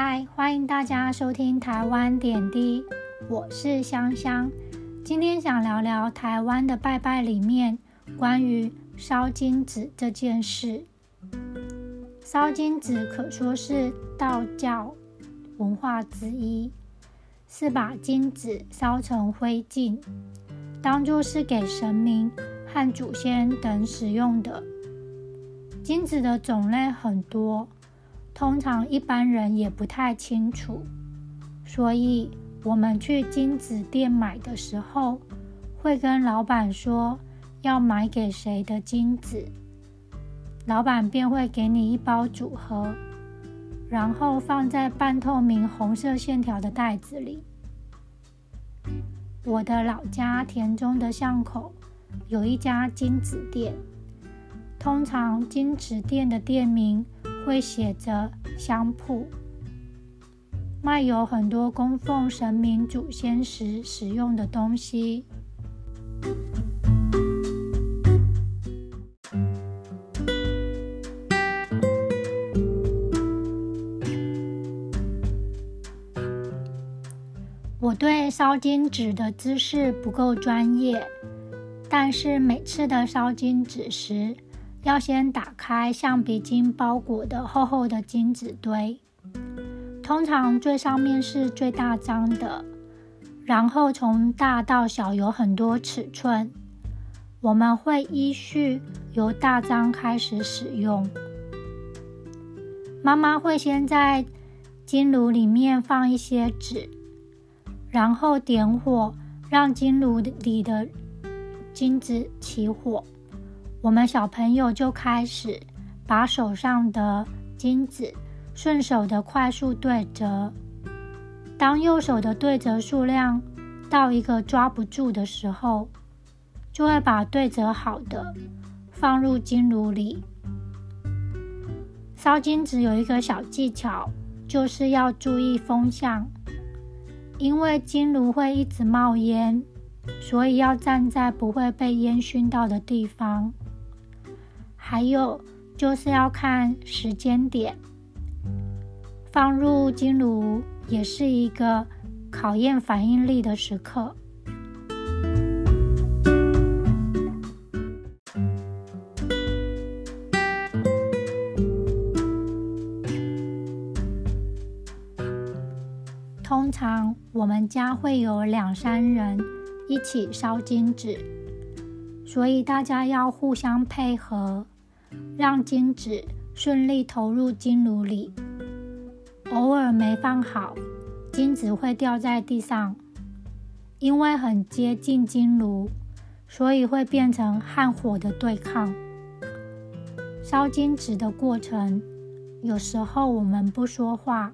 嗨欢迎大家收听台湾点滴，我是香香。今天想聊聊台湾的拜拜里面关于烧金纸这件事。烧金纸可说是道教文化之一，是把金纸烧成灰烬，当做是给神明和祖先等使用的。金纸的种类很多。通常一般人也不太清楚，所以我们去金子店买的时候，会跟老板说要买给谁的金子，老板便会给你一包组合，然后放在半透明红色线条的袋子里。我的老家田中的巷口有一家金子店，通常金子店的店名。会写着香铺，卖有很多供奉神明祖先时使用的东西。我对烧金纸的知识不够专业，但是每次的烧金纸时，要先打开橡皮筋包裹的厚厚的金纸堆，通常最上面是最大张的，然后从大到小有很多尺寸。我们会依序由大张开始使用。妈妈会先在金炉里面放一些纸，然后点火，让金炉里的金子起火。我们小朋友就开始把手上的金子顺手的快速对折。当右手的对折数量到一个抓不住的时候，就会把对折好的放入金炉里。烧金子有一个小技巧，就是要注意风向，因为金炉会一直冒烟，所以要站在不会被烟熏到的地方。还有就是要看时间点，放入金炉也是一个考验反应力的时刻。通常我们家会有两三人一起烧金纸，所以大家要互相配合。让金子顺利投入金炉里，偶尔没放好，金子会掉在地上。因为很接近金炉，所以会变成和火的对抗。烧金纸的过程，有时候我们不说话，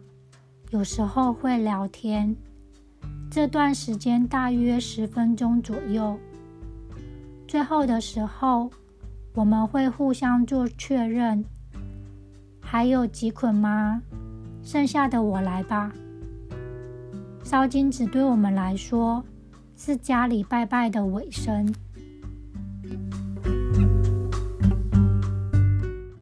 有时候会聊天。这段时间大约十分钟左右。最后的时候。我们会互相做确认，还有几捆吗？剩下的我来吧。烧金纸对我们来说是家里拜拜的尾声。